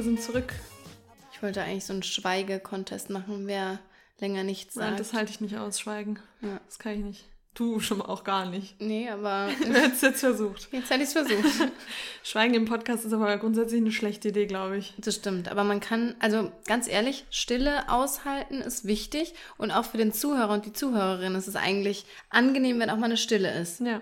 wir sind zurück. Ich wollte eigentlich so einen Schweige-Contest machen, wer länger nichts sagt. Nein, das halte ich nicht aus, Schweigen. Ja. Das kann ich nicht. Du schon mal auch gar nicht. nee, aber Du hättest es jetzt versucht. jetzt hätte ich es versucht. Schweigen im Podcast ist aber grundsätzlich eine schlechte Idee, glaube ich. Das stimmt, aber man kann, also ganz ehrlich, Stille aushalten ist wichtig und auch für den Zuhörer und die Zuhörerin ist es eigentlich angenehm, wenn auch mal eine Stille ist. Ja.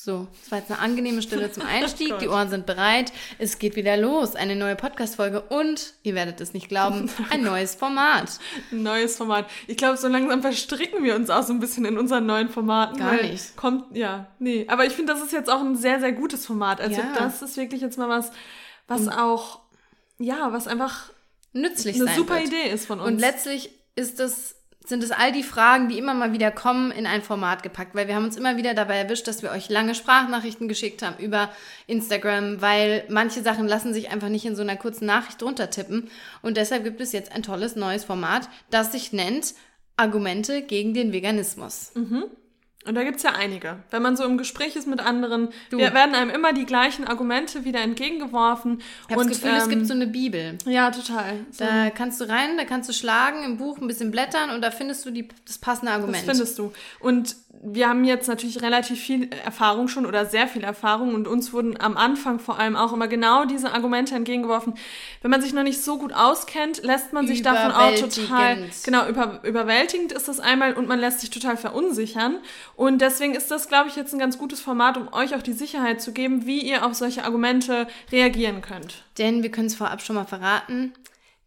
So, das war jetzt eine angenehme Stille zum Einstieg. Gott. die Ohren sind bereit. Es geht wieder los. Eine neue Podcast-Folge und, ihr werdet es nicht glauben, ein neues Format. Ein neues Format. Ich glaube, so langsam verstricken wir uns auch so ein bisschen in unseren neuen Formaten. Gar nicht. Kommt, ja, nee. Aber ich finde, das ist jetzt auch ein sehr, sehr gutes Format. Also Ja. das ist wirklich jetzt mal was, was auch, ja, was einfach Nützlich eine super wird. Idee ist von uns. Und letztlich ist es, sind es all die Fragen, die immer mal wieder kommen, in ein Format gepackt, weil wir haben uns immer wieder dabei erwischt, dass wir euch lange Sprachnachrichten geschickt haben über Instagram, weil manche Sachen lassen sich einfach nicht in so einer kurzen Nachricht runtertippen. Und deshalb gibt es jetzt ein tolles neues Format, das sich nennt Argumente gegen den Veganismus. Und da gibt's ja einige. Wenn man so im Gespräch ist mit anderen, wir werden einem immer die gleichen Argumente wieder entgegengeworfen. Ich habe das Gefühl, es ähm, gibt so eine Bibel. Ja, total. So, Da kannst du rein, da kannst du schlagen, im Buch ein bisschen blättern und da findest du die, das passende das Argument. findest du. Und wir haben jetzt natürlich relativ viel Erfahrung schon oder sehr viel Erfahrung und uns wurden am Anfang vor allem auch immer genau diese Argumente entgegengeworfen. Wenn man sich noch nicht so gut auskennt, lässt man sich davon auch total, genau, über, überwältigend ist das einmal und man lässt sich total verunsichern. Und deswegen ist das, glaube ich, jetzt ein ganz gutes Format, um euch auch die Sicherheit zu geben, wie ihr auf solche Argumente reagieren könnt. Denn wir können es vorab schon mal verraten,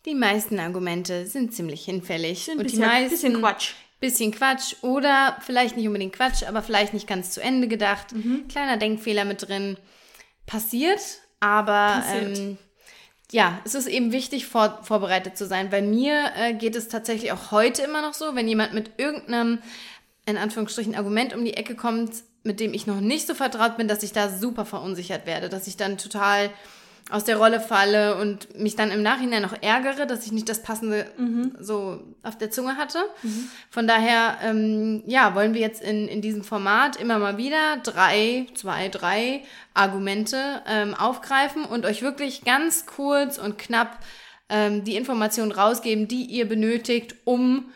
die meisten Argumente sind ziemlich hinfällig. Ein und bisschen, die meisten, bisschen Quatsch. Bisschen Quatsch oder vielleicht nicht unbedingt Quatsch, aber vielleicht nicht ganz zu Ende gedacht. Mhm. Kleiner Denkfehler mit drin. Passiert, aber Passiert. Ähm, ja, es ist eben wichtig, vor, vorbereitet zu sein. Bei mir äh, geht es tatsächlich auch heute immer noch so, wenn jemand mit irgendeinem, in Anführungsstrichen, Argument um die Ecke kommt, mit dem ich noch nicht so vertraut bin, dass ich da super verunsichert werde, dass ich dann total aus der Rolle falle und mich dann im Nachhinein noch ärgere, dass ich nicht das Passende so auf der Zunge hatte. Von daher, ähm, ja, wollen wir jetzt in, in diesem Format immer mal wieder drei, zwei, drei Argumente ähm, aufgreifen und euch wirklich ganz kurz und knapp ähm, die Informationen rausgeben, die ihr benötigt, um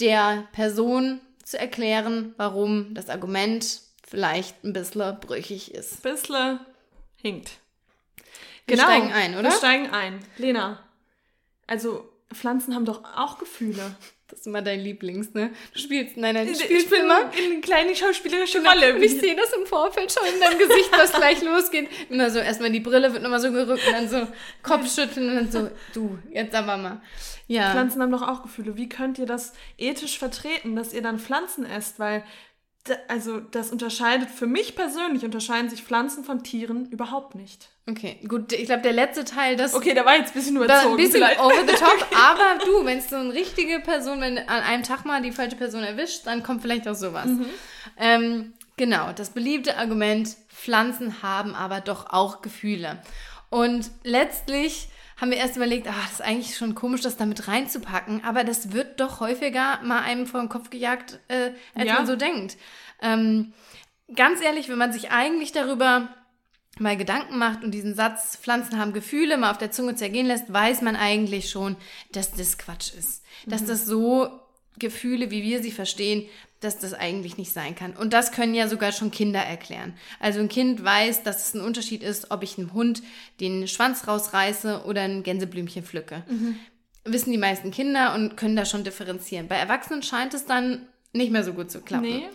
der Person zu erklären, warum das Argument vielleicht ein bisschen brüchig ist. Bissle hinkt. Wir Genau. steigen ein, oder? Wir steigen ein. Lena, also Pflanzen haben doch auch Gefühle. Das ist immer dein Lieblings, ne? Du spielst, nein, nein, du Ich spielst bin immer. in eine kleine schauspielerische Rolle. Und ich sehe das im Vorfeld schon in deinem Gesicht, was gleich losgeht. Immer so, erstmal die Brille wird nochmal so gerückt und dann so Kopfschütteln und dann so, du, jetzt aber mal. Ja. Pflanzen haben doch auch Gefühle. Wie könnt ihr das ethisch vertreten, dass ihr dann Pflanzen esst? Weil, also das unterscheidet, für mich persönlich unterscheiden sich Pflanzen von Tieren überhaupt nicht. Okay, gut, ich glaube, der letzte Teil, das Okay, da war jetzt ein bisschen überzogen. ein bisschen vielleicht. over the top, aber du, wenn es so eine richtige Person, wenn an einem Tag mal die falsche Person erwischt, dann kommt vielleicht auch sowas. Ähm, genau, das beliebte Argument, Pflanzen haben aber doch auch Gefühle. Und letztlich haben wir erst überlegt, ach, das ist eigentlich schon komisch, das damit reinzupacken, aber das wird doch häufiger mal einem vor den Kopf gejagt, äh, als Ja. man so denkt. Ähm, ganz ehrlich, wenn man sich eigentlich darüber mal Gedanken macht und diesen Satz, Pflanzen haben Gefühle, mal auf der Zunge zergehen lässt, weiß man eigentlich schon, dass das Quatsch ist. Dass das so Gefühle, wie wir sie verstehen, dass das eigentlich nicht sein kann. Und das können ja sogar schon Kinder erklären. Also ein Kind weiß, dass es ein Unterschied ist, ob ich einem Hund den Schwanz rausreiße oder ein Gänseblümchen pflücke. Wissen die meisten Kinder und können da schon differenzieren. Bei Erwachsenen scheint es dann nicht mehr so gut zu klappen. Nee.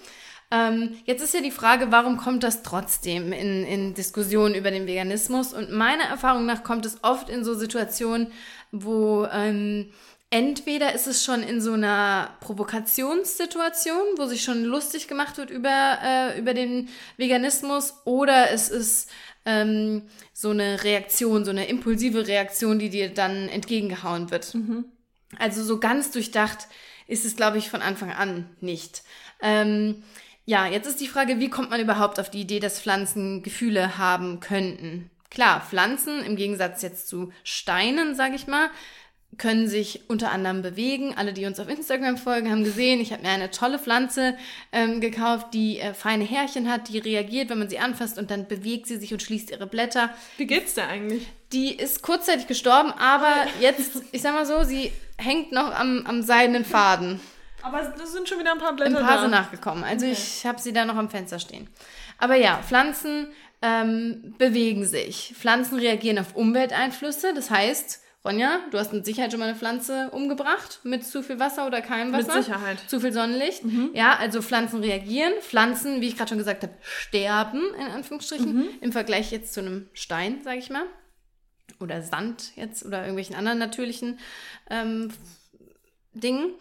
Ähm, jetzt ist ja die Frage, warum kommt das trotzdem in, in Diskussionen über den Veganismus? Und meiner Erfahrung nach kommt es oft in so Situationen, wo ähm, entweder ist es schon in so einer Provokationssituation, wo sich schon lustig gemacht wird über, äh, über den Veganismus, oder es ist ähm, so eine Reaktion, so eine impulsive Reaktion, die dir dann entgegengehauen wird. Also so ganz durchdacht ist es, glaube ich, von Anfang an nicht. Ähm, ja, jetzt ist die Frage, wie kommt man überhaupt auf die Idee, dass Pflanzen Gefühle haben könnten? Klar, Pflanzen im Gegensatz jetzt zu Steinen, sage ich mal, können sich unter anderem bewegen. Alle, die uns auf Instagram folgen, haben gesehen, ich habe mir eine tolle Pflanze ähm, gekauft, die äh, feine Härchen hat, die reagiert, wenn man sie anfasst und dann bewegt sie sich und schließt ihre Blätter. Wie geht's dir eigentlich? Die ist kurzzeitig gestorben, aber jetzt, ich sag mal so, sie hängt noch am, am seidenen Faden. Aber es sind schon wieder ein paar Blätter Ein paar da. sind nachgekommen. Also Okay. ich habe sie da noch am Fenster stehen. Aber ja, Pflanzen ähm, bewegen sich. Pflanzen reagieren auf Umwelteinflüsse. Das heißt, Ronja, du hast mit Sicherheit schon mal eine Pflanze umgebracht mit zu viel Wasser oder keinem Mit Wasser. Sicherheit. Zu viel Sonnenlicht. Ja, also Pflanzen reagieren. Pflanzen, wie ich gerade schon gesagt habe, sterben in Anführungsstrichen im Vergleich jetzt zu einem Stein, sage ich mal. Oder Sand jetzt oder irgendwelchen anderen natürlichen ähm, Dingen.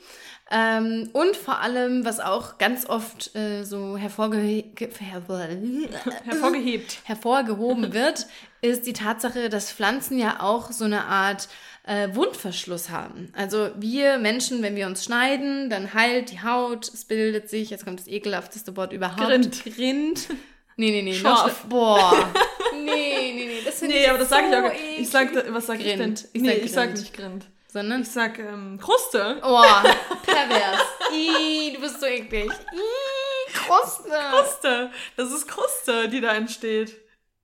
Ähm, und vor allem, was auch ganz oft äh, so hervorge Hervorgehebt. hervorgehoben wird, ist die Tatsache, dass Pflanzen ja auch so eine Art äh, Wundverschluss haben. Also wir Menschen, wenn wir uns schneiden, dann heilt die Haut, es bildet sich, jetzt kommt das ekelhafteste Wort überhaupt. Grind. Grind. Nee, nee, nee. Schorf. Boah. Nee, nee, nee. Das Nee, aber das sage ich auch. so Ich sag, was sag ich denn? Grind. Ich nee, sag ich sag Grind. nicht Grind. Sondern Ich sag ähm, Kruste. Oh, pervers. Ih, du bist so eklig. Ih, Kruste. Kruste. Das ist Kruste, die da entsteht.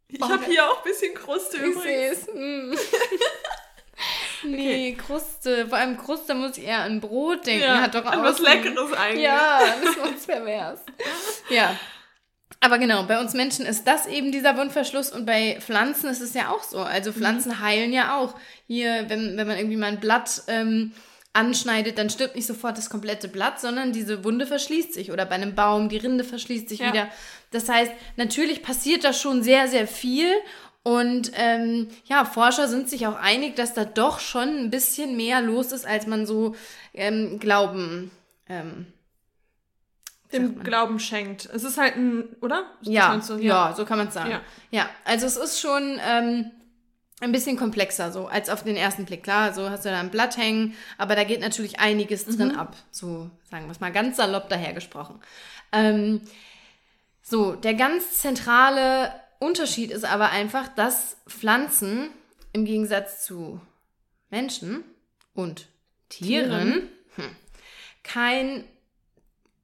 Ich Oh, habe hier auch ein bisschen Kruste Ich übrigens. es. Mm. Nee, Kruste. Vor allem Kruste muss ich eher an Brot denken. Ja, Hat doch an auch was Leckeres eigentlich. Ja, das ist uns pervers. Ja. Aber genau, bei uns Menschen ist das eben dieser Wundverschluss und bei Pflanzen ist es ja auch so. Also Pflanzen heilen ja auch. Hier, wenn, wenn man irgendwie mal ein Blatt ähm, anschneidet, dann stirbt nicht sofort das komplette Blatt, sondern diese Wunde verschließt sich. Oder bei einem Baum, die Rinde verschließt sich Ja. wieder. Das heißt, natürlich passiert da schon sehr, sehr viel. Und ähm, ja, Forscher sind sich auch einig, dass da doch schon ein bisschen mehr los ist, als man so ähm, glauben. Ähm, Dem? Glauben schenkt. Es ist halt ein, oder? Ja, meinst du? ja, so kann man es sagen. Ja. Ja. also es ist schon ähm, ein bisschen komplexer so als auf den ersten Blick. Klar, so hast du da ein Blatt hängen, aber da geht natürlich einiges Mhm. drin ab. So sagen wir es mal ganz salopp dahergesprochen. Ähm, so, der ganz zentrale Unterschied ist aber einfach, dass Pflanzen im Gegensatz zu Menschen und Tieren, hm, kein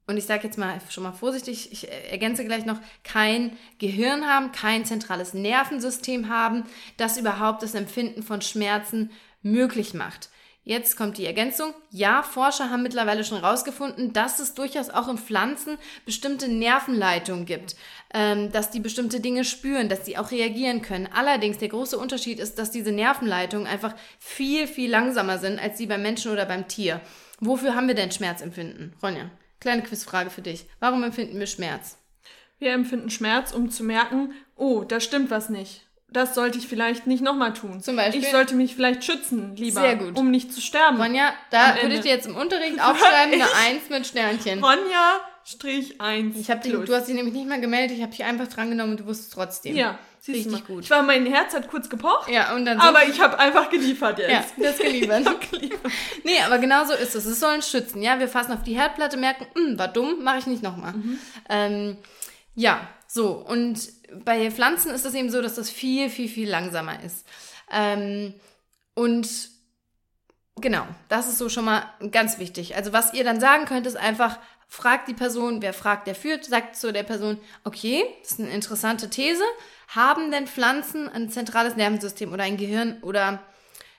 und ich sage jetzt mal schon mal vorsichtig, ich ergänze gleich noch, kein Gehirn haben, kein zentrales Nervensystem haben, das überhaupt das Empfinden von Schmerzen möglich macht. Jetzt kommt die Ergänzung. Ja, Forscher haben mittlerweile schon herausgefunden, dass es durchaus auch in Pflanzen bestimmte Nervenleitungen gibt, ähm, dass die bestimmte Dinge spüren, dass sie auch reagieren können. Allerdings der große Unterschied ist, dass diese Nervenleitungen einfach viel, viel langsamer sind als die beim Menschen oder beim Tier. Wofür haben wir denn Schmerzempfinden? Ronja, kleine Quizfrage für dich. Warum empfinden wir Schmerz? Wir empfinden Schmerz, um zu merken, oh, da stimmt was nicht. Das sollte ich vielleicht nicht nochmal tun. Zum Beispiel? Ich sollte mich vielleicht schützen, lieber, Sehr gut. um nicht zu sterben. Ronja, da würde ich dir jetzt im Unterricht aufschreiben, eine Eins mit Sternchen. Ronja Strich 1. Ich hab dich, du hast dich nämlich nicht mehr gemeldet, ich habe dich einfach drangenommen und du wusstest trotzdem. Ja, siehst du Richtig mal. gut. Ich war, mein Herz hat kurz gepocht, Ja, und dann so, aber ich habe einfach geliefert jetzt. ja, das geliefert. Ich geliefert. Nee, aber genau so ist es. Es soll uns schützen. Ja, wir fassen auf die Herdplatte, merken, "Hm, war dumm, mache ich nicht nochmal. Ähm, ja, so. Und bei Pflanzen ist es eben so, dass das viel, viel, viel langsamer ist. Ähm, und genau, das ist so schon mal ganz wichtig. Also was ihr dann sagen könnt, ist einfach, fragt die Person, wer fragt, der führt, sagt zu der Person, okay, das ist eine interessante These. Haben denn Pflanzen ein zentrales Nervensystem oder ein Gehirn oder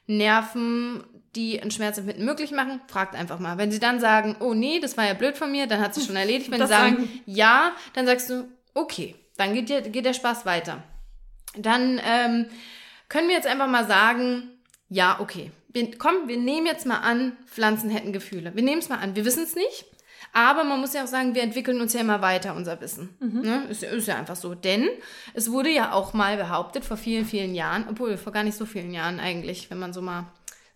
Nerven, die ein Schmerzempfinden möglich machen, fragt einfach mal. Wenn sie dann sagen, oh nee, das war ja blöd von mir, dann hat sich schon erledigt. Wenn Das sie sagen, sagen- ja, dann sagst du, okay, dann geht, dir, geht der Spaß weiter. Dann ähm, können wir jetzt einfach mal sagen, ja, okay. Wir, komm, wir nehmen jetzt mal an, Pflanzen hätten Gefühle. Wir nehmen es mal an. Wir wissen es nicht. Aber man muss ja auch sagen, wir entwickeln uns ja immer weiter, unser Wissen. Ne? Ist, ja- ist ja einfach so. Denn es wurde ja auch mal behauptet, vor vielen, vielen Jahren, obwohl vor gar nicht so vielen Jahren eigentlich, wenn man so mal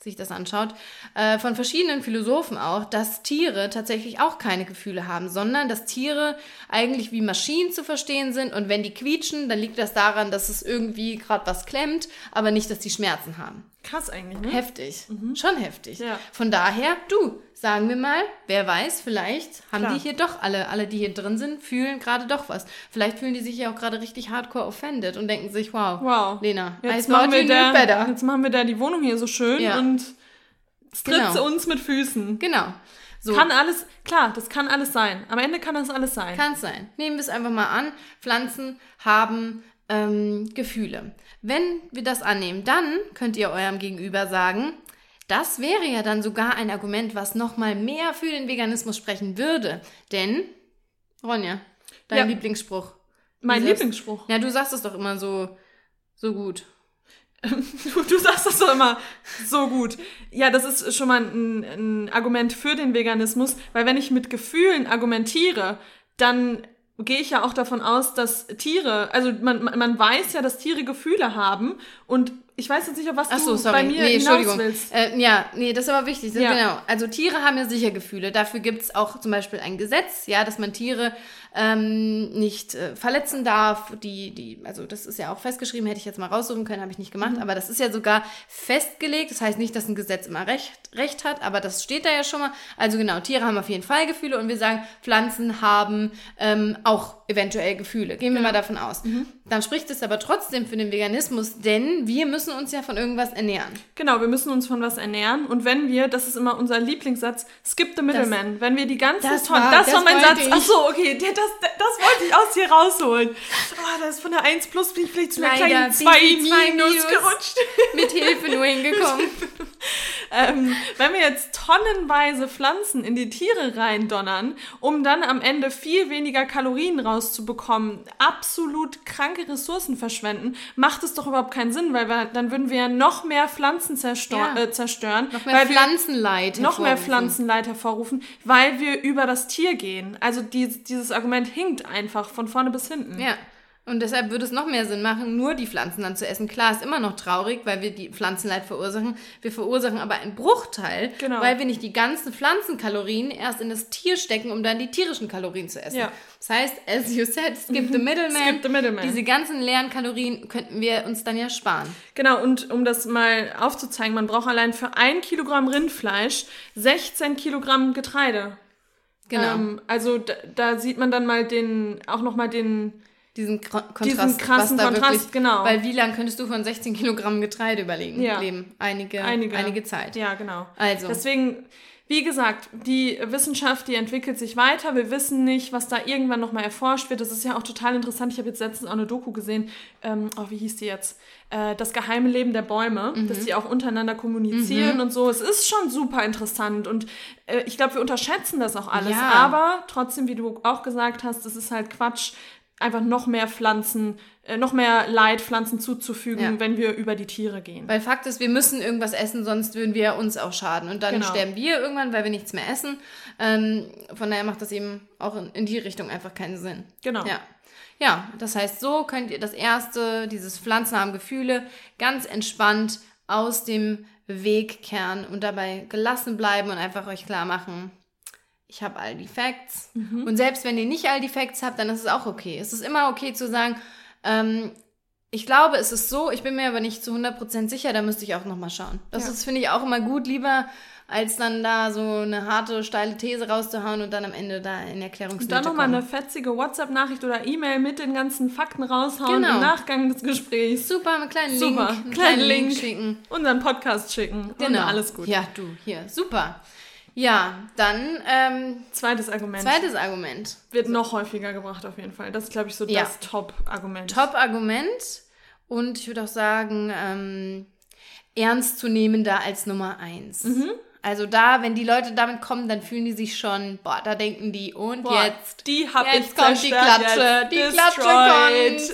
sich das anschaut, äh, von verschiedenen Philosophen auch, dass Tiere tatsächlich auch keine Gefühle haben, sondern dass Tiere eigentlich wie Maschinen zu verstehen sind und wenn die quietschen, dann liegt das daran, dass es irgendwie gerade was klemmt, aber nicht, dass die Schmerzen haben. Krass eigentlich, ne? Heftig. Schon heftig. Ja. Von daher, du, sagen wir mal, wer weiß, vielleicht haben Klar. die hier doch alle, alle, die hier drin sind, fühlen gerade doch was. Vielleicht fühlen die sich ja auch gerade richtig hardcore offended und denken sich, wow, Wow. Lena, Jetzt machen, wir da, better. jetzt machen wir da die Wohnung hier so schön Ja. und tritt Genau. uns mit Füßen. Genau. So. Kann alles, klar, das kann alles sein. Am Ende kann das alles sein. Kann es sein. Nehmen wir es einfach mal an. Pflanzen haben ähm, Gefühle. Wenn wir das annehmen, dann könnt ihr eurem Gegenüber sagen, das wäre ja dann sogar ein Argument, was nochmal mehr für den Veganismus sprechen würde. Denn, Ronja, dein Ja. Lieblingsspruch. mein sagst- Lieblingsspruch. Ja, du sagst es doch immer so, so gut. Du, du sagst das doch immer so gut. Ja, das ist schon mal ein, ein Argument für den Veganismus, weil wenn ich mit Gefühlen argumentiere, dann gehe ich ja auch davon aus, dass Tiere, also man man weiß ja, dass Tiere Gefühle haben und ich weiß jetzt nicht, auf was Ach so, du sorry. bei mir nee, Entschuldigung. willst. Äh, ja, nee, das ist aber wichtig. Ja. Genau. Also Tiere haben ja sicher Gefühle. Dafür gibt es auch zum Beispiel ein Gesetz, ja, dass man Tiere ähm, nicht äh, verletzen darf. Die, die, also das ist ja auch festgeschrieben, hätte ich jetzt mal raussuchen können, habe ich nicht gemacht. Mhm. Aber das ist ja sogar festgelegt. Das heißt nicht, dass ein Gesetz immer recht, recht hat, aber das steht da ja schon mal. Also genau, Tiere haben auf jeden Fall Gefühle und wir sagen, Pflanzen haben ähm, auch eventuell Gefühle. Gehen wir mal davon aus. Mhm. Dann spricht es aber trotzdem für den Veganismus, denn wir müssen uns ja von irgendwas ernähren. Genau, wir müssen uns von was ernähren und wenn wir, das ist immer unser Lieblingssatz, skip the middleman. wenn wir die ganzen das Tonnen, war- das, das war mein Satz. ich. Ach so, okay, das, das, das wollte ich aus hier rausholen. Oh, da ist von der 1 plus bin ich vielleicht zu einer Leider kleinen bin 2 ich zwei minus minus. gerutscht. mit Hilfe nur hingekommen. ähm, wenn wir jetzt tonnenweise Pflanzen in die Tiere reindonnern, um dann am Ende viel weniger Kalorien rauszubekommen, absolut kranke Ressourcen verschwenden, macht es doch überhaupt keinen Sinn, weil wir, dann würden wir ja noch mehr Pflanzen zerstor- Ja. äh, zerstören. Noch mehr Pflanzenleid. noch mehr hervorrufen. Pflanzenleid hervorrufen, weil wir über das Tier gehen. Also die, dieses Argument hinkt einfach von vorne bis hinten. Ja. Und deshalb würde es noch mehr Sinn machen, nur die Pflanzen dann zu essen. Klar, ist immer noch traurig, weil wir die Pflanzenleid verursachen. Wir verursachen aber einen Bruchteil, Genau. weil wir nicht die ganzen Pflanzenkalorien erst in das Tier stecken, um dann die tierischen Kalorien zu essen. Ja. Das heißt, as you said, skip the middleman. Skip the middleman. Diese ganzen leeren Kalorien könnten wir uns dann ja sparen. Genau, und um das mal aufzuzeigen, man braucht allein für ein Kilogramm Rindfleisch 16 Kilogramm Getreide. Genau. Ähm, also da, da sieht man dann mal den, auch nochmal den, diesen Kontrast. Diesen krassen was da Kontrast, wirklich, genau. Weil wie lange könntest du von 16 Kilogramm Getreide überlegen, Ja. leben? Einige, einige, einige, Zeit. Ja, genau. Also. Deswegen, wie gesagt, die Wissenschaft, die entwickelt sich weiter. Wir wissen nicht, was da irgendwann nochmal erforscht wird. Das ist ja auch total interessant. Ich habe jetzt letztens auch eine Doku gesehen. Ähm, oh, wie hieß die jetzt? Äh, das geheime Leben der Bäume, Mhm. dass die auch untereinander kommunizieren und so. Es ist schon super interessant und äh, ich glaube, wir unterschätzen das auch alles. Ja. Aber trotzdem, wie du auch gesagt hast, es ist halt Quatsch, einfach noch mehr Pflanzen, äh, noch mehr Leitpflanzen zuzufügen, Ja. wenn wir über die Tiere gehen. Weil Fakt ist, wir müssen irgendwas essen, sonst würden wir uns auch schaden. Und dann Genau. sterben wir irgendwann, weil wir nichts mehr essen. Ähm, von daher macht das eben auch in, in die Richtung einfach keinen Sinn. Genau. Ja. Ja, das heißt, so könnt ihr das erste, dieses Pflanzen haben Gefühle, ganz entspannt aus dem Weg kehren und dabei gelassen bleiben und einfach euch klar machen, ich habe all die Facts. Mhm. Und selbst wenn ihr nicht all die Facts habt, dann ist es auch okay. Es ist immer okay zu sagen, ähm, ich glaube, es ist so, ich bin mir aber nicht zu 100% sicher, da müsste ich auch nochmal schauen. Das Ja. ist, finde ich, auch immer gut, lieber als dann da so eine harte, steile These rauszuhauen und dann am Ende da in Erklärungsnöte Und dann nochmal eine fetzige WhatsApp-Nachricht oder E-Mail mit den ganzen Fakten raushauen Genau. im Nachgang des Gesprächs. Super, einen kleinen Super, Link, einen kleinen kleinen Link Link. schicken. Unseren Podcast schicken. Genau. Und alles gut. Ja, du, hier, super. Ja, dann ähm, Zweites Argument. zweites Argument. Wird noch häufiger gebracht auf jeden Fall. Das ist, glaube ich, so Ja. das Top-Argument. Top-Argument und ich würde auch sagen, ähm, ernstzunehmender als Nummer eins. Mhm. Also da, wenn die Leute damit kommen, dann fühlen die sich schon, boah, da denken die, und Boah, jetzt die hab jetzt ich kommt die Klatsche, die Klatsche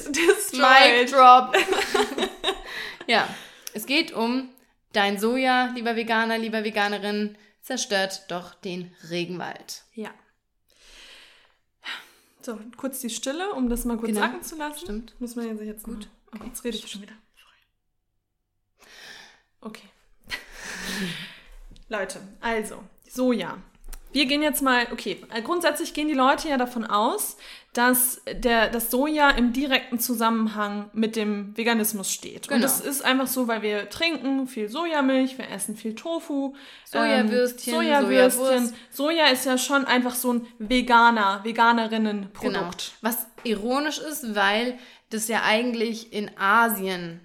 destroyed, Mic Destroyed. Drop. ja, es geht um dein Soja, lieber Veganer, lieber Veganerin, zerstört doch den Regenwald. Ja. So, kurz die Stille, um das mal kurz Genau. sacken zu lassen. Stimmt. Muss man jetzt jetzt Gut. Mal. Oh, jetzt rede ich schon wieder. Okay. Leute, also, Soja. Wir gehen jetzt mal, okay, äh, grundsätzlich gehen die Leute ja davon aus, dass der, das Soja im direkten Zusammenhang mit dem Veganismus steht. Und Genau. das ist einfach so, weil wir trinken viel Sojamilch, wir essen viel Tofu. Sojawürstchen, ähm, Sojawürstchen. Sojawurst. Soja ist ja schon einfach so ein Veganer, Genau. Veganerinnen-Produkt. Was ironisch ist, weil das ja eigentlich in Asien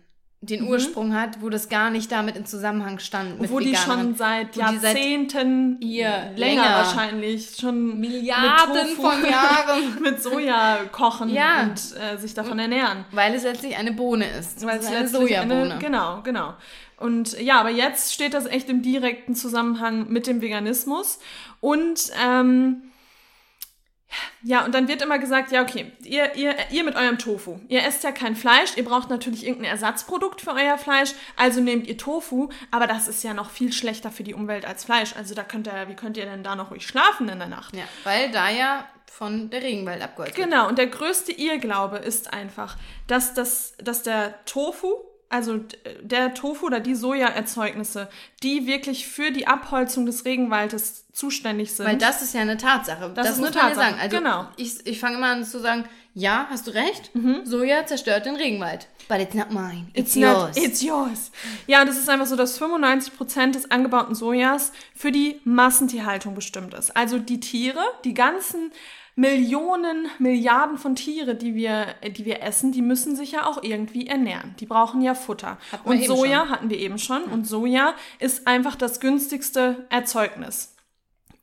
den Ursprung hat, wo das gar nicht damit in Zusammenhang stand. Mit wo die schon seit Jahrzehnten, länger, länger, wahrscheinlich, schon Milliarden von Jahren mit Soja kochen ja. und äh, sich davon ernähren. Weil es letztlich eine Bohne ist. Weil es eine Sojabohne. Eine, genau, genau. Und ja, aber jetzt steht das echt im direkten Zusammenhang mit dem Veganismus. Und ähm, ja, und dann wird immer gesagt, ja, okay, ihr, ihr, ihr mit eurem Tofu, ihr esst ja kein Fleisch, ihr braucht natürlich irgendein Ersatzprodukt für euer Fleisch, also nehmt ihr Tofu, aber das ist ja noch viel schlechter für die Umwelt als Fleisch. Also da könnt ihr, wie könnt ihr denn da noch ruhig schlafen in der Nacht? Ja, weil da ja von der Regenwald abgeholzt wird. Genau, und der größte Irrglaube ist einfach, dass, das, dass der Tofu also der Tofu oder die Sojaerzeugnisse, die wirklich für die Abholzung des Regenwaldes zuständig sind. Weil das ist ja eine Tatsache. Das, das ist eine Tatsache. Sagen. Also genau. Ich, ich fange immer an zu sagen, ja, hast du recht, mhm. Soja zerstört den Regenwald. But it's not mine. It's, it's yours. Not, it's yours. Ja, und es ist einfach so, dass 95% des angebauten Sojas für die Massentierhaltung bestimmt ist. Also die Tiere, die ganzen Millionen, Milliarden von Tiere, die wir, die wir essen, die müssen sich ja auch irgendwie ernähren. Die brauchen ja Futter. Und Soja schon. hatten wir eben schon. Und Soja ist einfach das günstigste Erzeugnis.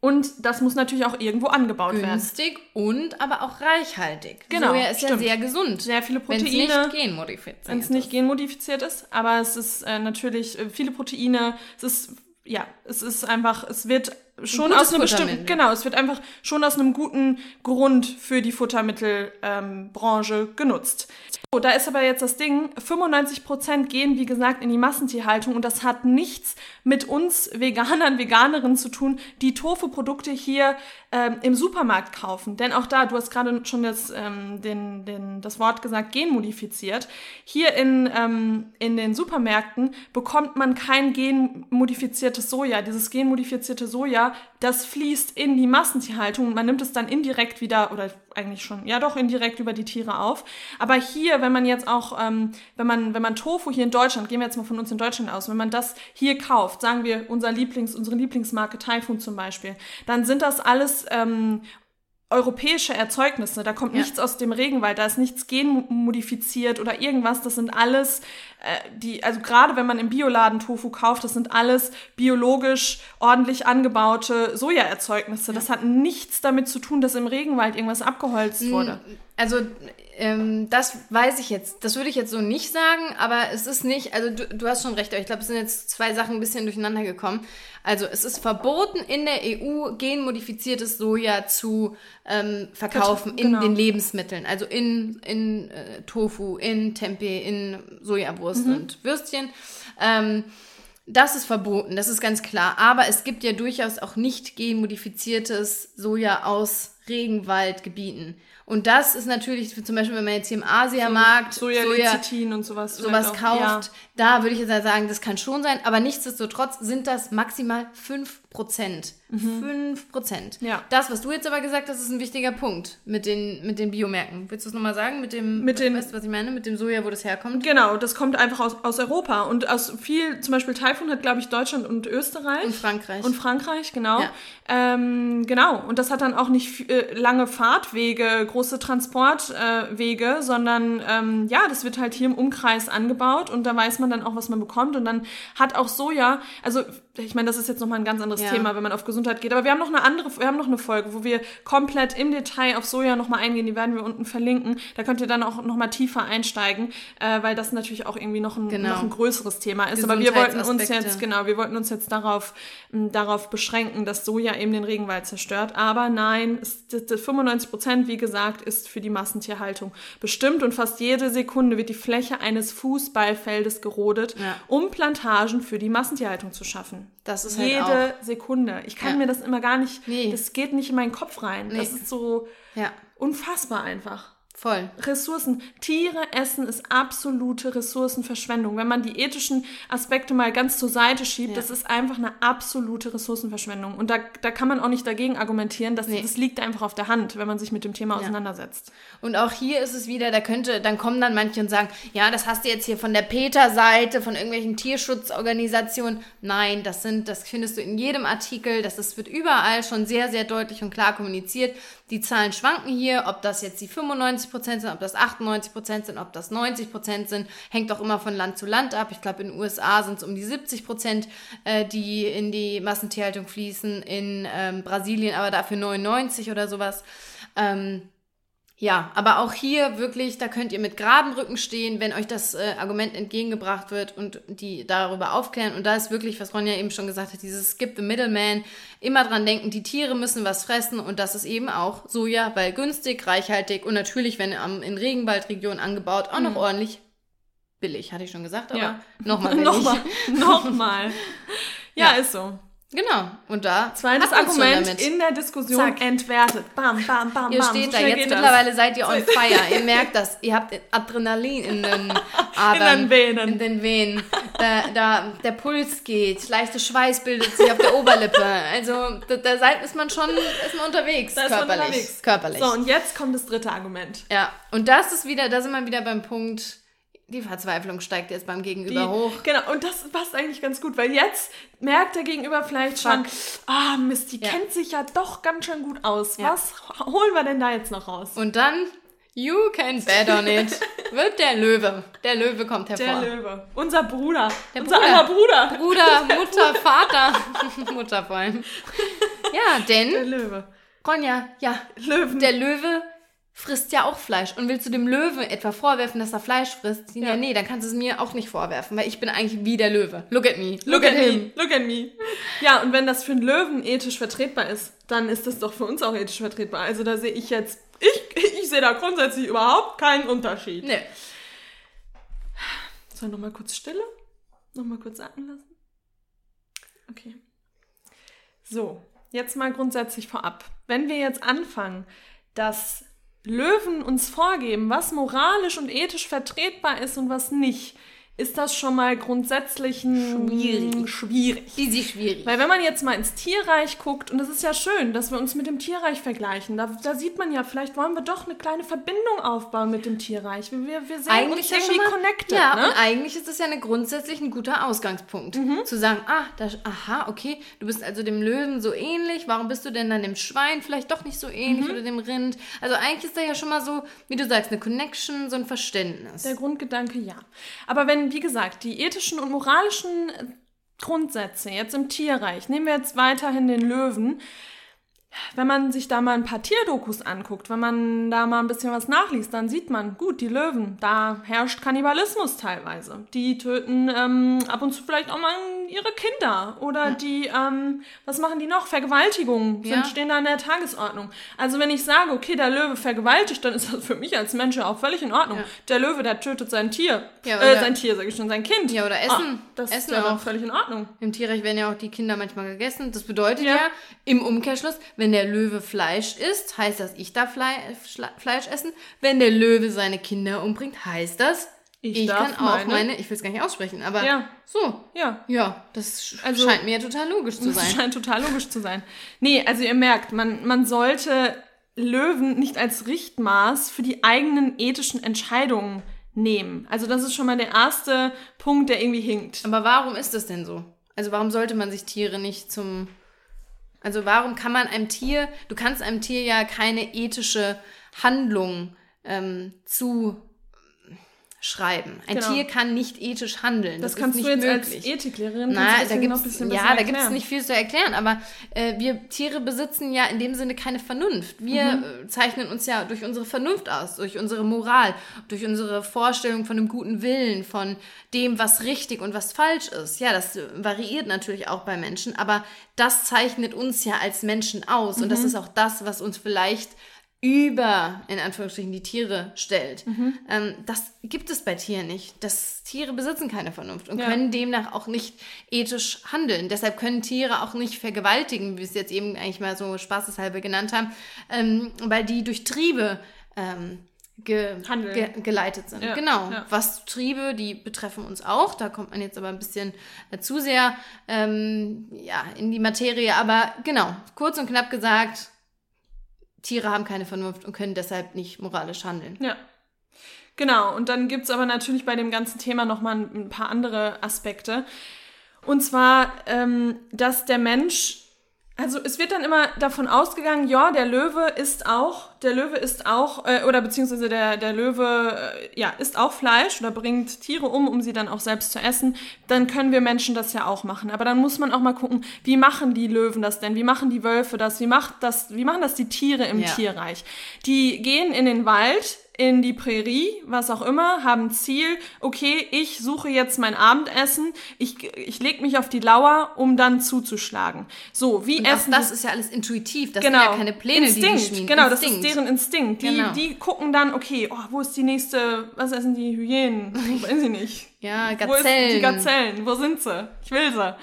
Und das muss natürlich auch irgendwo angebaut Günstig werden. Günstig und aber auch reichhaltig. Genau. Soja ist stimmt. ja sehr gesund. Sehr viele Proteine. Wenn es nicht genmodifiziert ist. Wenn es nicht genmodifiziert ist. Aber es ist äh, natürlich äh, viele Proteine. Es ist, ja, es ist einfach, es wird schon aus einem bestimmten, genau, es wird einfach schon aus einem guten Grund für die Futtermittelbranche ähm, genutzt. So, da ist aber jetzt das Ding, 95 Prozent gehen, wie gesagt, in die Massentierhaltung und das hat nichts mit uns Veganern, Veganerinnen zu tun, die Tofu-Produkte hier ähm, im Supermarkt kaufen. Denn auch da, du hast gerade schon das, ähm, den, den, das Wort gesagt, genmodifiziert. Hier in, ähm, in den Supermärkten bekommt man kein genmodifiziertes Soja. Dieses genmodifizierte Soja das fließt in die Massentierhaltung man nimmt es dann indirekt wieder oder eigentlich schon, ja doch indirekt über die Tiere auf. Aber hier, wenn man jetzt auch, ähm, wenn man, wenn man Tofu hier in Deutschland, gehen wir jetzt mal von uns in Deutschland aus, wenn man das hier kauft, sagen wir unser Lieblings, unsere Lieblingsmarke Typhoon zum Beispiel, dann sind das alles ähm, europäische Erzeugnisse. Da kommt ja. nichts aus dem Regenwald, da ist nichts genmodifiziert oder irgendwas. Das sind alles die, also gerade wenn man im Bioladen Tofu kauft, das sind alles biologisch ordentlich angebaute Sojaerzeugnisse. Ja. Das hat nichts damit zu tun, dass im Regenwald irgendwas abgeholzt wurde. Also ähm, das weiß ich jetzt, das würde ich jetzt so nicht sagen, aber es ist nicht, also du, du hast schon recht, aber ich glaube, es sind jetzt zwei Sachen ein bisschen durcheinander gekommen. Also es ist verboten in der EU genmodifiziertes Soja zu ähm, verkaufen genau. in den Lebensmitteln, also in, in äh, Tofu, in Tempeh, in Sojawurst mhm. und Würstchen. Ähm, das ist verboten, das ist ganz klar. Aber es gibt ja durchaus auch nicht genmodifiziertes Soja aus Regenwaldgebieten. Und das ist natürlich, zum Beispiel, wenn man jetzt hier im Asiamarkt so, Soja, Soja und sowas, sowas kauft, ja. da würde ich jetzt sagen, das kann schon sein, aber nichtsdestotrotz sind das maximal 5%. Mhm. 5%. Ja. Das, was du jetzt aber gesagt hast, ist ein wichtiger Punkt mit den, mit den Biomärkten. Willst du es nochmal sagen? Mit dem, mit den, weißt du, was ich meine? Mit dem Soja, wo das herkommt? Genau, das kommt einfach aus, aus Europa. Und aus viel, zum Beispiel Typhoon hat, glaube ich, Deutschland und Österreich. Und Frankreich. Und Frankreich, genau. Ja. Ähm, genau. Und das hat dann auch nicht äh, lange Fahrtwege, große Transportwege, äh, sondern ähm, ja, das wird halt hier im Umkreis angebaut und da weiß man dann auch, was man bekommt. Und dann hat auch Soja, also ich meine, das ist jetzt nochmal ein ganz anderes ja. Thema, wenn man auf Gesundheit geht. Aber wir haben noch eine andere, wir haben noch eine Folge, wo wir komplett im Detail auf Soja nochmal eingehen. Die werden wir unten verlinken. Da könnt ihr dann auch nochmal tiefer einsteigen, äh, weil das natürlich auch irgendwie noch ein, genau. noch ein größeres Thema ist. Aber wir wollten uns jetzt, genau, wir wollten uns jetzt darauf, m, darauf beschränken, dass Soja eben den Regenwald zerstört. Aber nein, es, das, das 95 Prozent, wie gesagt, ist für die Massentierhaltung bestimmt und fast jede Sekunde wird die Fläche eines Fußballfeldes gerodet, ja. um Plantagen für die Massentierhaltung zu schaffen. Das ist Jede halt auch. Sekunde. Ich kann ja. mir das immer gar nicht, nee. das geht nicht in meinen Kopf rein. Nee. Das ist so ja. unfassbar einfach. Voll. Ressourcen. Tiere essen ist absolute Ressourcenverschwendung. Wenn man die ethischen Aspekte mal ganz zur Seite schiebt, ja. das ist einfach eine absolute Ressourcenverschwendung. Und da, da kann man auch nicht dagegen argumentieren, dass nee. das liegt einfach auf der Hand, wenn man sich mit dem Thema ja. auseinandersetzt. Und auch hier ist es wieder, da könnte, dann kommen dann manche und sagen, ja, das hast du jetzt hier von der Peter-Seite, von irgendwelchen Tierschutzorganisationen. Nein, das sind, das findest du in jedem Artikel, das, das wird überall schon sehr, sehr deutlich und klar kommuniziert. Die Zahlen schwanken hier, ob das jetzt die 95 99 Prozent sind, ob das 98 Prozent sind, ob das 90 Prozent sind, hängt auch immer von Land zu Land ab. Ich glaube, in den USA sind es um die 70 Prozent, äh, die in die Massentierhaltung fließen, in ähm, Brasilien aber dafür 99 oder sowas. Ähm, ja, aber auch hier wirklich, da könnt ihr mit geraden Rücken stehen, wenn euch das äh, Argument entgegengebracht wird und die darüber aufklären. Und da ist wirklich, was Ronja eben schon gesagt hat, dieses Skip the Middleman. Immer dran denken, die Tiere müssen was fressen und das ist eben auch Soja, weil günstig, reichhaltig und natürlich, wenn ähm, in Regenwaldregionen angebaut, auch noch mhm. ordentlich billig, hatte ich schon gesagt, aber ja. nochmal nochmal. nochmal. Ja, ja, ist so. Genau. Und da. Zweites Argument in der Diskussion Zack. entwertet. Bam, bam, bam, ihr bam. Ihr steht so da. Jetzt mittlerweile das. seid ihr on fire. ihr merkt das. Ihr habt Adrenalin in den Adern. In den Venen. In den Venen. Da, da, der Puls geht. Leichte Schweiß bildet sich auf der Oberlippe. Also, da, da seid, ist man schon ist man unterwegs. Da körperlich. Man unterwegs. körperlich. So, und jetzt kommt das dritte Argument. Ja. Und das ist wieder, da sind wir wieder beim Punkt die Verzweiflung steigt jetzt beim Gegenüber die, hoch. Genau, und das passt eigentlich ganz gut, weil jetzt merkt der Gegenüber vielleicht Fuck. schon, ah Mist, die ja. kennt sich ja doch ganz schön gut aus. Ja. Was holen wir denn da jetzt noch raus? Und dann, you can bet on it, wird der Löwe. Der Löwe kommt hervor. Der Löwe. Unser Bruder. Der Unser Bruder. Bruder. Bruder, Mutter, Vater. Mutter vor allem. Ja, denn... Der Löwe. Ronja, ja. Löwen. Der Löwe frisst ja auch Fleisch. Und willst du dem Löwen etwa vorwerfen, dass er Fleisch frisst? Ja, ja nee, dann kannst du es mir auch nicht vorwerfen, weil ich bin eigentlich wie der Löwe. Look at me. Look, Look at, at him. Look at me. Ja, und wenn das für einen Löwen ethisch vertretbar ist, dann ist das doch für uns auch ethisch vertretbar. Also da sehe ich jetzt, ich, ich sehe da grundsätzlich überhaupt keinen Unterschied. Nee. Soll ich nochmal kurz Stille? Nochmal kurz sacken lassen? Okay. So, jetzt mal grundsätzlich vorab. Wenn wir jetzt anfangen, dass Löwen uns vorgeben, was moralisch und ethisch vertretbar ist und was nicht, ist das schon mal grundsätzlich schwierig. schwierig. Easy schwierig. Weil wenn man jetzt mal ins Tierreich guckt, und es ist ja schön, dass wir uns mit dem Tierreich vergleichen, da, da, sieht man ja, vielleicht wollen wir doch eine kleine Verbindung aufbauen mit dem Tierreich. Wir, wir sehen eigentlich uns irgendwie mal, connected. Ja, ne? und eigentlich ist das ja eine grundsätzlich ein guter Ausgangspunkt. Mhm. Zu sagen, ah, das, aha, okay, du bist also dem Löwen so ähnlich, warum bist du denn dann dem Schwein vielleicht doch nicht so ähnlich mhm. oder dem Rind? Also eigentlich ist da ja schon mal so, wie du sagst, eine Connection, so ein Verständnis. Der Grundgedanke, ja. Aber wenn wie gesagt, die ethischen und moralischen Grundsätze jetzt im Tierreich, nehmen wir jetzt weiterhin den Löwen, wenn man sich da mal ein paar Tierdokus anguckt, wenn man da mal ein bisschen was nachliest, dann sieht man, gut, die Löwen, da herrscht Kannibalismus teilweise. Die töten ähm, ab und zu vielleicht auch mal ihre Kinder. Oder ja. die, ähm, was machen die noch? Vergewaltigungen sind, ja. stehen da in der Tagesordnung. Also wenn ich sage, okay, der Löwe vergewaltigt, dann ist das für mich als Mensch auch völlig in Ordnung. Ja. Der Löwe, der tötet sein Tier. Ja, äh, sein Tier, sage ich schon, sein Kind. Ja, oder Essen. Ah, das Essen ist ja auch völlig in Ordnung. Im Tierreich werden ja auch die Kinder manchmal gegessen. Das bedeutet ja, im Umkehrschluss, wenn der Löwe Fleisch isst, heißt das, ich darf Fleisch essen. Wenn der Löwe seine Kinder umbringt, heißt das, ich, ich kann auch meine, meine ich will es gar nicht aussprechen, aber ja. so. Ja. Ja, das also, scheint mir total logisch zu sein. Das scheint total logisch zu sein. Nee, also ihr merkt, man, man sollte Löwen nicht als Richtmaß für die eigenen ethischen Entscheidungen nehmen. Also das ist schon mal der erste Punkt, der irgendwie hinkt. Aber warum ist das denn so? Also warum sollte man sich Tiere nicht zum also warum kann man einem Tier, du kannst einem Tier ja keine ethische Handlung ähm, zu schreiben. Ein genau. Tier kann nicht ethisch handeln. Das, das kannst du jetzt möglich. als Ethiklehrerin Na, da gibt's, ja, da gibt es nicht viel zu erklären, aber äh, wir Tiere besitzen ja in dem Sinne keine Vernunft. Wir mhm. Äh, zeichnen uns ja durch unsere Vernunft aus, durch unsere Moral, durch unsere Vorstellung von einem guten Willen, von dem, was richtig und was falsch ist. Ja, das variiert natürlich auch bei Menschen, aber das zeichnet uns ja als Menschen aus mhm. und das mhm. ist auch das, was uns vielleicht über, in Anführungsstrichen, die Tiere stellt. Mhm. Ähm, das gibt es bei Tieren nicht. Das Tiere besitzen keine Vernunft und ja. können demnach auch nicht ethisch handeln. Deshalb können Tiere auch nicht vergewaltigen, wie wir es jetzt eben eigentlich mal so spaßeshalber genannt haben, ähm, weil die durch Triebe ähm, ge ge geleitet sind. Ja. Genau. Ja. Was Triebe, die betreffen uns auch. Da kommt man jetzt aber ein bisschen äh, zu sehr ähm, ja, in die Materie. Aber genau, kurz und knapp gesagt, Tiere haben keine Vernunft und können deshalb nicht moralisch handeln. Ja. Genau, und dann gibt es aber natürlich bei dem ganzen Thema nochmal ein, paar andere Aspekte. Und zwar, ähm, dass der Mensch Also es wird dann immer davon ausgegangen, ja, der Löwe ist auch, der Löwe ist auch, äh, oder beziehungsweise der, der Löwe, äh, ja, ist auch Fleisch oder bringt Tiere um, um sie dann auch selbst zu essen. Dann können wir Menschen das ja auch machen. Aber dann muss man auch mal gucken, wie machen die Löwen das denn? Wie machen die Wölfe das? Wie macht das, wie machen das die Tiere im Ja. Tierreich? Die gehen in den Wald, in die Prärie, was auch immer, haben Ziel, okay, ich suche jetzt mein Abendessen, ich, ich leg mich auf die Lauer, um dann zuzuschlagen. So, wie Und essen das ist ja alles intuitiv. Das genau. sind ja keine Pläne, Instinkt, die schmieden. genau, das Instinkt. ist deren Instinkt. Die, Genau. die gucken dann, okay, oh, wo ist die nächste, was essen die Hyänen? Weiß ich nicht. Ja, Wo ist Gazellen. die Gazellen? Wo sind sie? Ich will sie.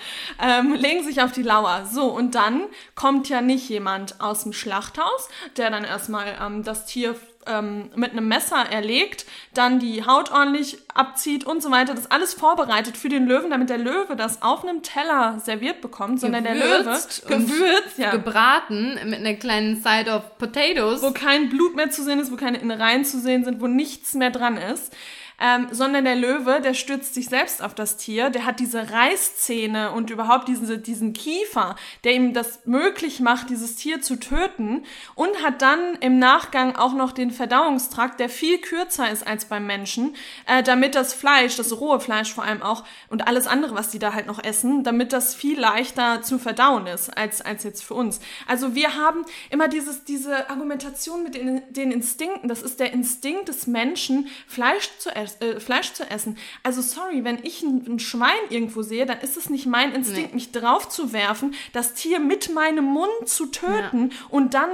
Ähm, legen sich auf die Lauer. So, und dann kommt ja nicht jemand aus dem Schlachthaus, der dann erstmal ähm, das Tier ähm, mit einem Messer erlegt, dann die Haut ordentlich abzieht und so weiter. Das alles vorbereitet für den Löwen, damit der Löwe das auf einem Teller serviert bekommt, sondern der Löwe Gewürzt gewürzt, ja, Gebraten mit einer kleinen Side of Potatoes. wo kein Blut mehr zu sehen ist, wo keine Innereien zu sehen sind, wo nichts mehr dran ist. Ähm, sondern der Löwe, der stürzt sich selbst auf das Tier, der hat diese Reißzähne und überhaupt diese, diesen Kiefer, der ihm das möglich macht, dieses Tier zu töten und hat dann im Nachgang auch noch den Verdauungstrakt, der viel kürzer ist als beim Menschen, äh, damit das Fleisch, das rohe Fleisch vor allem auch und alles andere, was die da halt noch essen, damit das viel leichter zu verdauen ist als, als jetzt für uns. Also wir haben immer dieses, diese Argumentation mit den, den Instinkten, das ist der Instinkt des Menschen, Fleisch zu, ess, äh, Fleisch zu essen. Also sorry, wenn ich ein, ein Schwein irgendwo sehe, dann ist es nicht mein Instinkt, Nee. mich drauf zu werfen, das Tier mit meinem Mund zu töten und dann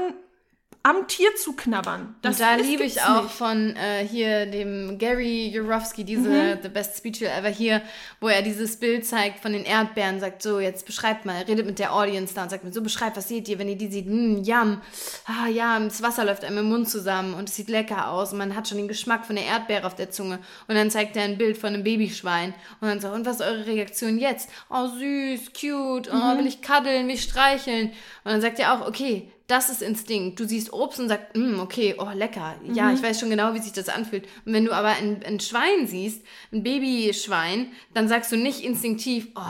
am Tier zu knabbern. Das und da liebe ich auch nicht. von äh, hier dem Gary Jurowski diese Mhm. The Best Speech You'll Ever hier, wo er dieses Bild zeigt von den Erdbeeren, sagt so, jetzt beschreibt mal, redet mit der Audience da und sagt mir so, beschreibt, was seht ihr, wenn ihr die seht, mm, yum, ah ja, das Wasser läuft einem im Mund zusammen und es sieht lecker aus und man hat schon den Geschmack von der Erdbeere auf der Zunge und dann zeigt er ein Bild von einem Babyschwein und dann sagt, und was ist eure Reaktion jetzt? Oh süß, cute, oh, Mhm. will ich kaddeln, will ich streicheln und dann sagt er auch, okay, das ist Instinkt. Du siehst Obst und sagst, mm, okay, oh, lecker. Ja, Mhm. ich weiß schon genau, wie sich das anfühlt. Und wenn du aber ein, ein Schwein siehst, ein Babyschwein, dann sagst du nicht instinktiv, oh,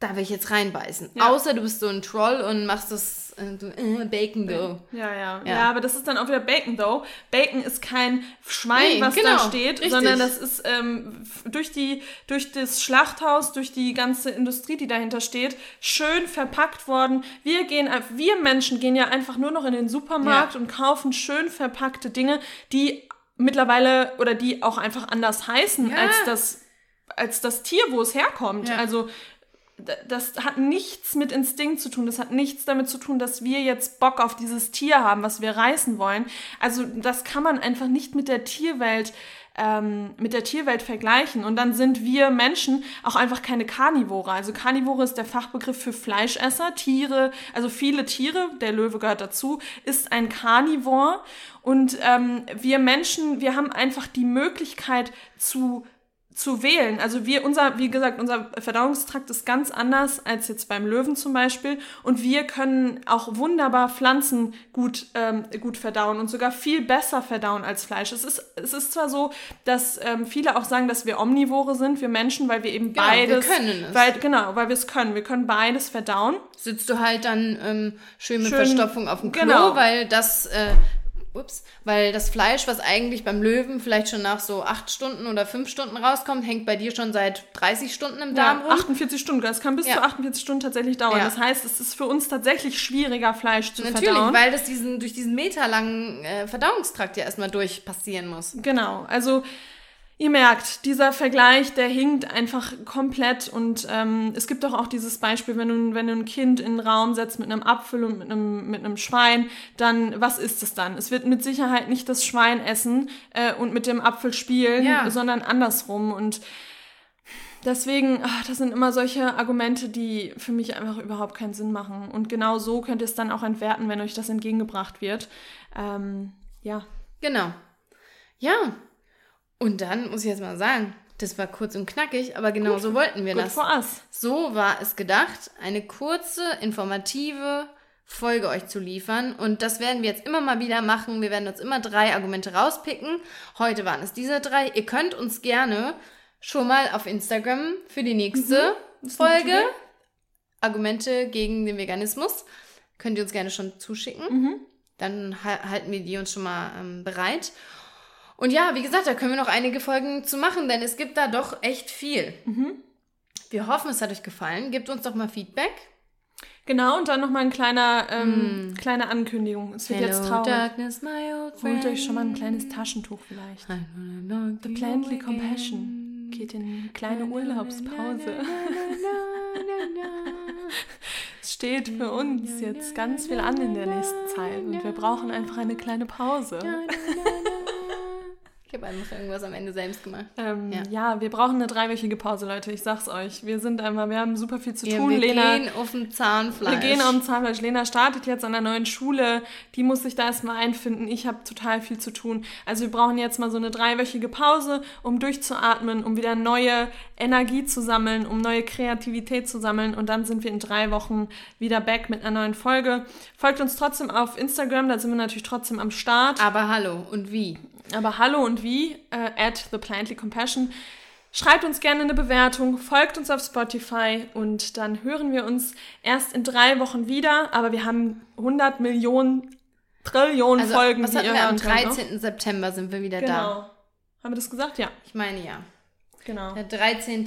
da will ich jetzt reinbeißen. Ja. Außer du bist so ein Troll und machst das äh, äh, Bacon go. Ja, ja, ja. Ja. aber das ist dann auch wieder Bacon, though. Bacon ist kein Schwein, Nee, was genau, da steht, richtig. sondern das ist ähm, durch, die, durch das Schlachthaus, durch die ganze Industrie, die dahinter steht, schön verpackt worden. Wir gehen, wir Menschen gehen ja einfach nur noch in den Supermarkt Ja. und kaufen schön verpackte Dinge, die mittlerweile oder die auch einfach anders heißen als das als das Tier, wo es herkommt. Ja. Also das hat nichts mit Instinkt zu tun. Das hat nichts damit zu tun, dass wir jetzt Bock auf dieses Tier haben, was wir reißen wollen. Also das kann man einfach nicht mit der Tierwelt ähm, mit der Tierwelt vergleichen. Und dann sind wir Menschen auch einfach keine Karnivore. Also Karnivore ist der Fachbegriff für Fleischesser. Tiere, also viele Tiere, der Löwe gehört dazu, ist ein Karnivor. Und ähm, wir Menschen, wir haben einfach die Möglichkeit zu zu wählen. Also wir, unser, wie gesagt, unser Verdauungstrakt ist ganz anders als jetzt beim Löwen zum Beispiel. Und wir können auch wunderbar Pflanzen gut, ähm, gut verdauen und sogar viel besser verdauen als Fleisch. Es ist, es ist zwar so, dass ähm, viele auch sagen, dass wir Omnivore sind, wir Menschen, weil wir eben Genau, wir beides. können es. Weil, genau, weil wir es können. Wir können beides verdauen. Sitzt du halt dann ähm, schön mit Schön- Verstopfung auf dem Klo, genau. weil das, äh, ups, weil das Fleisch, was eigentlich beim Löwen vielleicht schon nach so acht Stunden oder fünf Stunden rauskommt, hängt bei dir schon seit 30 Stunden im Darm Ja, rum. 48 Stunden. Das kann bis Ja. zu 48 Stunden tatsächlich dauern. Ja. Das heißt, es ist für uns tatsächlich schwieriger, Fleisch zu Natürlich, verdauen. weil das diesen, durch diesen meterlangen äh, Verdauungstrakt ja erstmal durchpassieren muss. Genau, also ihr merkt, dieser Vergleich, der hinkt einfach komplett und ähm, es gibt doch auch dieses Beispiel, wenn du, wenn du ein Kind in einen Raum setzt mit einem Apfel und mit einem, mit einem Schwein, dann was ist es dann? Es wird mit Sicherheit nicht das Schwein essen äh, und mit dem Apfel spielen, Ja. sondern andersrum und Deswegen, ach, das sind immer solche Argumente, die für mich einfach überhaupt keinen Sinn machen. Und genau so könnt ihr es dann auch entwerten, wenn euch das entgegengebracht wird. Ähm, ja, Genau. Ja. Und dann muss ich jetzt mal sagen, das war kurz und knackig, aber genau so wollten wir das. So war es gedacht, eine kurze, informative Folge euch zu liefern. Und das werden wir jetzt immer mal wieder machen. Wir werden uns immer drei Argumente rauspicken. Heute waren es diese drei. Ihr könnt uns gerne schon mal auf Instagram für die nächste Mhm. Folge. Argumente gegen den Veganismus könnt ihr uns gerne schon zuschicken. Mhm. Dann ha- halten wir die uns schon mal ähm, bereit. Und ja, wie gesagt, da können wir noch einige Folgen zu machen, denn es gibt da doch echt viel. Mhm. Wir hoffen, es hat euch gefallen. Gebt uns doch mal Feedback. Genau, und dann nochmal ein kleiner, ähm, kleine Ankündigung. Es wird jetzt traurig. darkness, my old Holt euch schon mal ein kleines Taschentuch vielleicht. The Plantly. Compassion geht in eine kleine Urlaubspause. Es steht für uns jetzt ganz viel an in der nächsten Zeit und wir brauchen einfach eine kleine Pause. Ich habe einfach irgendwas am Ende selbst gemacht. Ähm, Ja. ja. wir brauchen eine dreiwöchige Pause, Leute. Ich sag's euch. Wir sind einfach, wir haben super viel zu Ja, tun. wir Lena, gehen auf den Zahnfleisch. wir gehen am Zahnfleisch. Lena startet jetzt an der neuen Schule. Die muss sich da erstmal einfinden. Ich habe total viel zu tun. Also wir brauchen jetzt mal so eine dreiwöchige Pause, um durchzuatmen, um wieder neue Energie zu sammeln, um neue Kreativität zu sammeln. Und dann sind wir in drei Wochen wieder back mit einer neuen Folge. Folgt uns trotzdem auf Instagram, da sind wir natürlich trotzdem am Start. Aber hallo, und wie? Aber hallo und wie? Äh, at The Plantly Compassion. Schreibt uns gerne eine Bewertung, folgt uns auf Spotify und dann hören wir uns erst in drei Wochen wieder. Aber wir haben 100 Millionen, Trillionen Also, Folgen, was hatten wir? Am hören könnt, ne? 13. September sind wir wieder da. Genau. Haben wir das gesagt? Ja, Ich meine ja. genau. Der 13.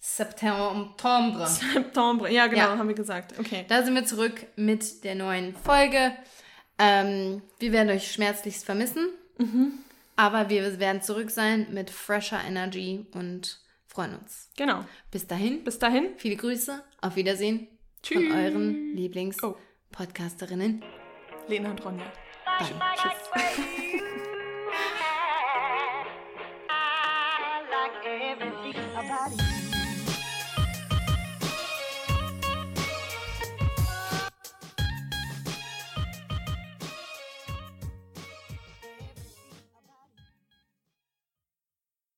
September. September, ja genau, Ja. haben wir gesagt. Okay. Da sind wir zurück mit der neuen Folge. Ähm, wir werden euch schmerzlichst vermissen. Mhm. Aber wir werden zurück sein mit fresher Energy und freuen uns. Genau. Bis dahin, Bis dahin. viele Grüße, auf Wiedersehen Tschüss. von euren Oh. Lieblings-Podcasterinnen. Lena und Ronja. Bye. Tschüss.